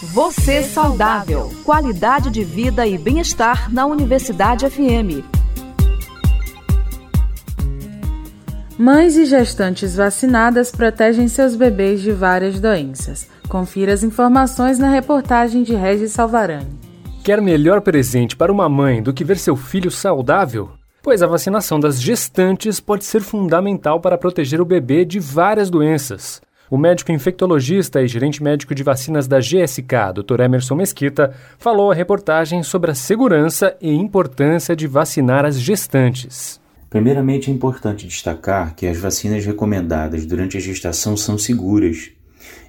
Você saudável. Qualidade de vida e bem-estar na Universidade FM. Mães e gestantes vacinadas protegem seus bebês de várias doenças. Confira as informações na reportagem de Regis Salvarani. Quer melhor presente para uma mãe do que ver seu filho saudável? Pois a vacinação das gestantes pode ser fundamental para proteger o bebê de várias doenças. O médico infectologista e gerente médico de vacinas da GSK, Dr. Emerson Mesquita, falou à reportagem sobre a segurança e importância de vacinar as gestantes. Primeiramente, é importante destacar que as vacinas recomendadas durante a gestação são seguras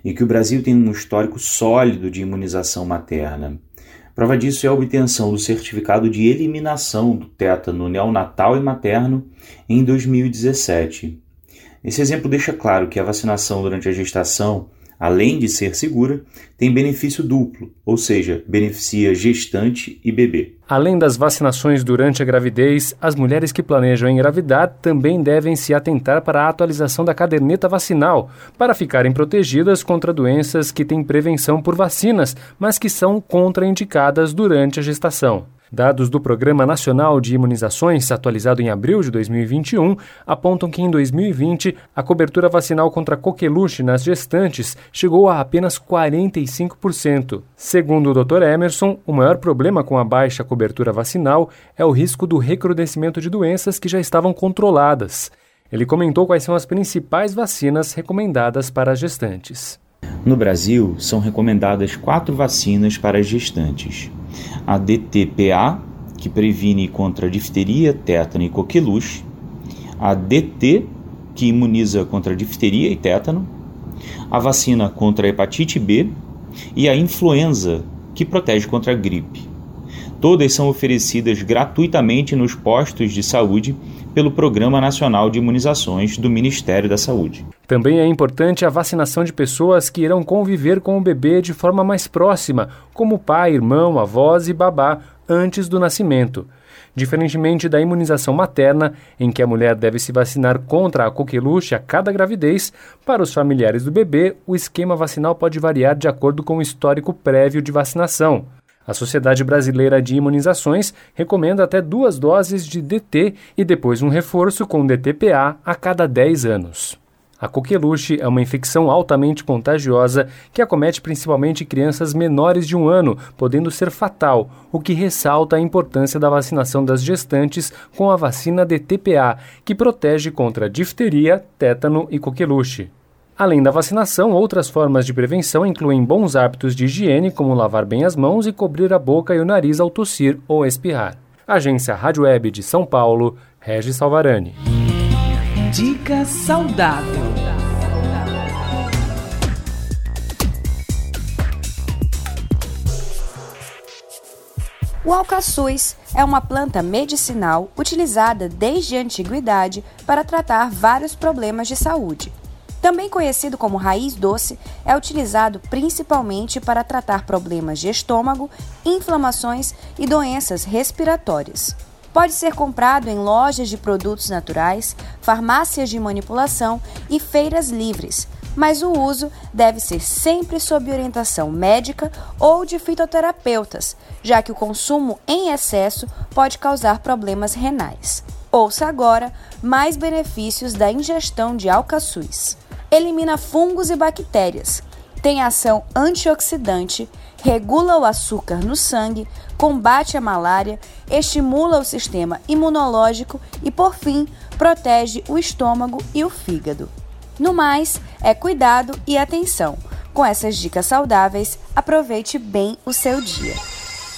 e que o Brasil tem um histórico sólido de imunização materna. Prova disso é a obtenção do certificado de eliminação do tétano neonatal e materno em 2017. Esse exemplo deixa claro que a vacinação durante a gestação, além de ser segura, tem benefício duplo, ou seja, beneficia gestante e bebê. Além das vacinações durante a gravidez, as mulheres que planejam engravidar também devem se atentar para a atualização da caderneta vacinal, para ficarem protegidas contra doenças que têm prevenção por vacinas, mas que são contraindicadas durante a gestação. Dados do Programa Nacional de Imunizações, atualizado em abril de 2021, apontam que em 2020 a cobertura vacinal contra coqueluche nas gestantes chegou a apenas 45%. Segundo o Dr. Emerson, o maior problema com a baixa cobertura vacinal é o risco do recrudescimento de doenças que já estavam controladas. Ele comentou quais são as principais vacinas recomendadas para as gestantes. No Brasil, são recomendadas quatro vacinas para as gestantes: a DTPA, que previne contra difteria, tétano e coqueluche, a DT, que imuniza contra difteria e tétano, a vacina contra a hepatite B e a influenza, que protege contra a gripe. Todas são oferecidas gratuitamente nos postos de saúde pelo Programa Nacional de Imunizações do Ministério da Saúde. Também é importante a vacinação de pessoas que irão conviver com o bebê de forma mais próxima, como pai, irmão, avós e babá, antes do nascimento. Diferentemente da imunização materna, em que a mulher deve se vacinar contra a coqueluche a cada gravidez, para os familiares do bebê, o esquema vacinal pode variar de acordo com o histórico prévio de vacinação. A Sociedade Brasileira de Imunizações recomenda até duas doses de DT e depois um reforço com DTPA a cada 10 anos. A coqueluche é uma infecção altamente contagiosa que acomete principalmente crianças menores de um ano, podendo ser fatal, o que ressalta a importância da vacinação das gestantes com a vacina DTPA, que protege contra difteria, tétano e coqueluche. Além da vacinação, outras formas de prevenção incluem bons hábitos de higiene, como lavar bem as mãos e cobrir a boca e o nariz ao tossir ou espirrar. Agência Rádio Web de São Paulo, Regis Salvarani. Dica saudável. O alcaçuz é uma planta medicinal utilizada desde a antiguidade para tratar vários problemas de saúde. Também conhecido como raiz doce, é utilizado principalmente para tratar problemas de estômago, inflamações e doenças respiratórias. Pode ser comprado em lojas de produtos naturais, farmácias de manipulação e feiras livres, mas o uso deve ser sempre sob orientação médica ou de fitoterapeutas, já que o consumo em excesso pode causar problemas renais. Ouça agora mais benefícios da ingestão de alcaçuz elimina fungos e bactérias, tem ação antioxidante, regula o açúcar no sangue, combate a malária, estimula o sistema imunológico e, por fim, protege o estômago e o fígado. No mais, é cuidado e atenção. Com essas dicas saudáveis, aproveite bem o seu dia.